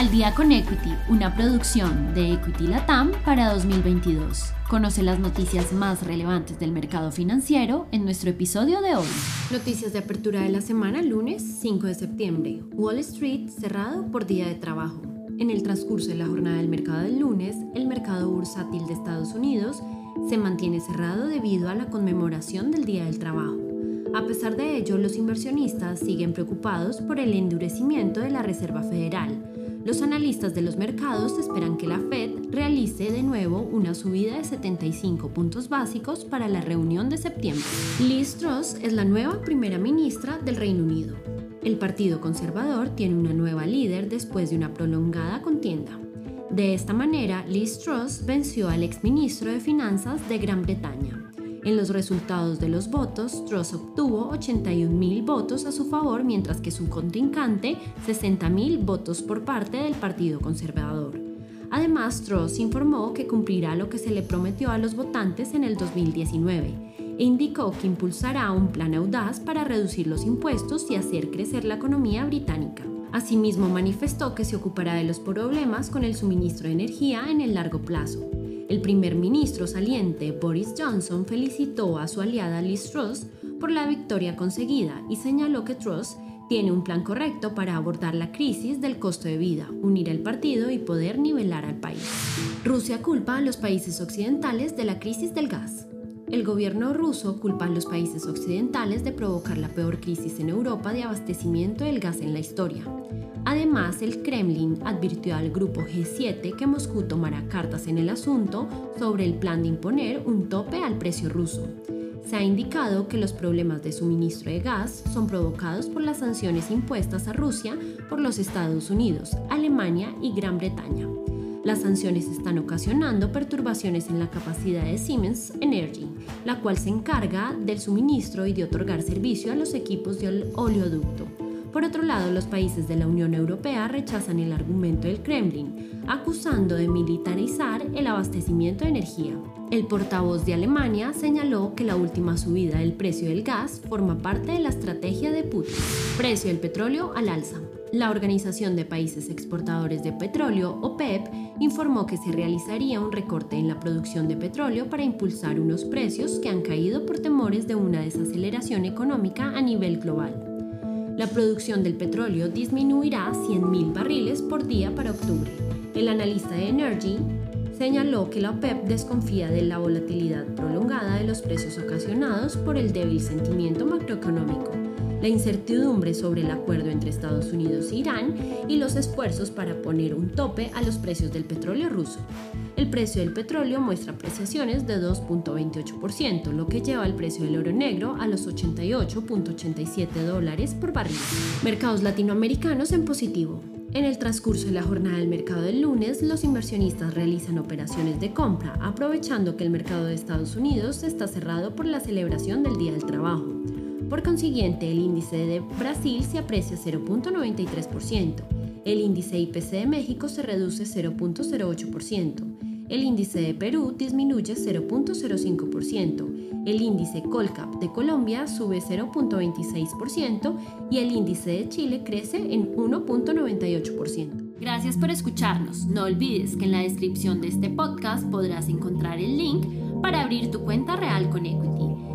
Al día con Equity, una producción de Equity Latam para 2022. Conoce las noticias más relevantes del mercado financiero en nuestro episodio de hoy. Noticias de apertura de la semana, lunes 5 de septiembre. Wall Street cerrado por día de trabajo. En el transcurso de la jornada del mercado del lunes, el mercado bursátil de Estados Unidos se mantiene cerrado debido a la conmemoración del Día del Trabajo. A pesar de ello, los inversionistas siguen preocupados por el endurecimiento de la Reserva Federal, los analistas de los mercados esperan que la Fed realice de nuevo una subida de 75 puntos básicos para la reunión de septiembre. Liz Truss es la nueva primera ministra del Reino Unido. El Partido Conservador tiene una nueva líder después de una prolongada contienda. De esta manera, Liz Truss venció al exministro de Finanzas de Gran Bretaña, en los resultados de los votos, Truss obtuvo 81.000 votos a su favor, mientras que su contrincante 60.000 votos por parte del Partido Conservador. Además, Truss informó que cumplirá lo que se le prometió a los votantes en el 2019 e indicó que impulsará un plan audaz para reducir los impuestos y hacer crecer la economía británica. Asimismo, manifestó que se ocupará de los problemas con el suministro de energía en el largo plazo el primer ministro saliente Boris Johnson felicitó a su aliada Liz Truss por la victoria conseguida y señaló que Truss tiene un plan correcto para abordar la crisis del costo de vida, unir el partido y poder nivelar al país. Rusia culpa a los países occidentales de la crisis del gas. El gobierno ruso culpa a los países occidentales de provocar la peor crisis en Europa de abastecimiento del gas en la historia. Además, el Kremlin advirtió al grupo G7 que Moscú tomará cartas en el asunto sobre el plan de imponer un tope al precio ruso. Se ha indicado que los problemas de suministro de gas son provocados por las sanciones impuestas a Rusia por los Estados Unidos, Alemania y Gran Bretaña. Las sanciones están ocasionando perturbaciones en la capacidad de Siemens Energy, la cual se encarga del suministro y de otorgar servicio a los equipos de oleoducto. Por otro lado, los países de la Unión Europea rechazan el argumento del Kremlin, acusando de militarizar el abastecimiento de energía. El portavoz de Alemania señaló que la última subida del precio del gas forma parte de la estrategia de Putin. Precio del petróleo al alza. La Organización de Países Exportadores de Petróleo, OPEP, informó que se realizaría un recorte en la producción de petróleo para impulsar unos precios que han caído por temores de una desaceleración económica a nivel global la producción del petróleo disminuirá 100.000 barriles por día para octubre. El analista de Energy señaló que la OPEP desconfía de la volatilidad prolongada de los precios ocasionados por el débil sentimiento macroeconómico, la incertidumbre sobre el acuerdo entre Estados Unidos e Irán y los esfuerzos para poner un tope a los precios del petróleo ruso. El precio del petróleo muestra apreciaciones de 2.28%, lo que lleva el precio del oro negro a los 88.87 dólares por barril. Mercados latinoamericanos en positivo. En el transcurso de la jornada del mercado del lunes, los inversionistas realizan operaciones de compra, aprovechando que el mercado de Estados Unidos está cerrado por la celebración del Día del Trabajo. Por consiguiente, el índice de Brasil se aprecia 0.93%, el índice IPC de México se reduce 0.08%, el índice de Perú disminuye 0.05%, el índice Colcap de Colombia sube 0.26% y el índice de Chile crece en 1.98%. Gracias por escucharnos. No olvides que en la descripción de este podcast podrás encontrar el link para abrir tu cuenta real con Equity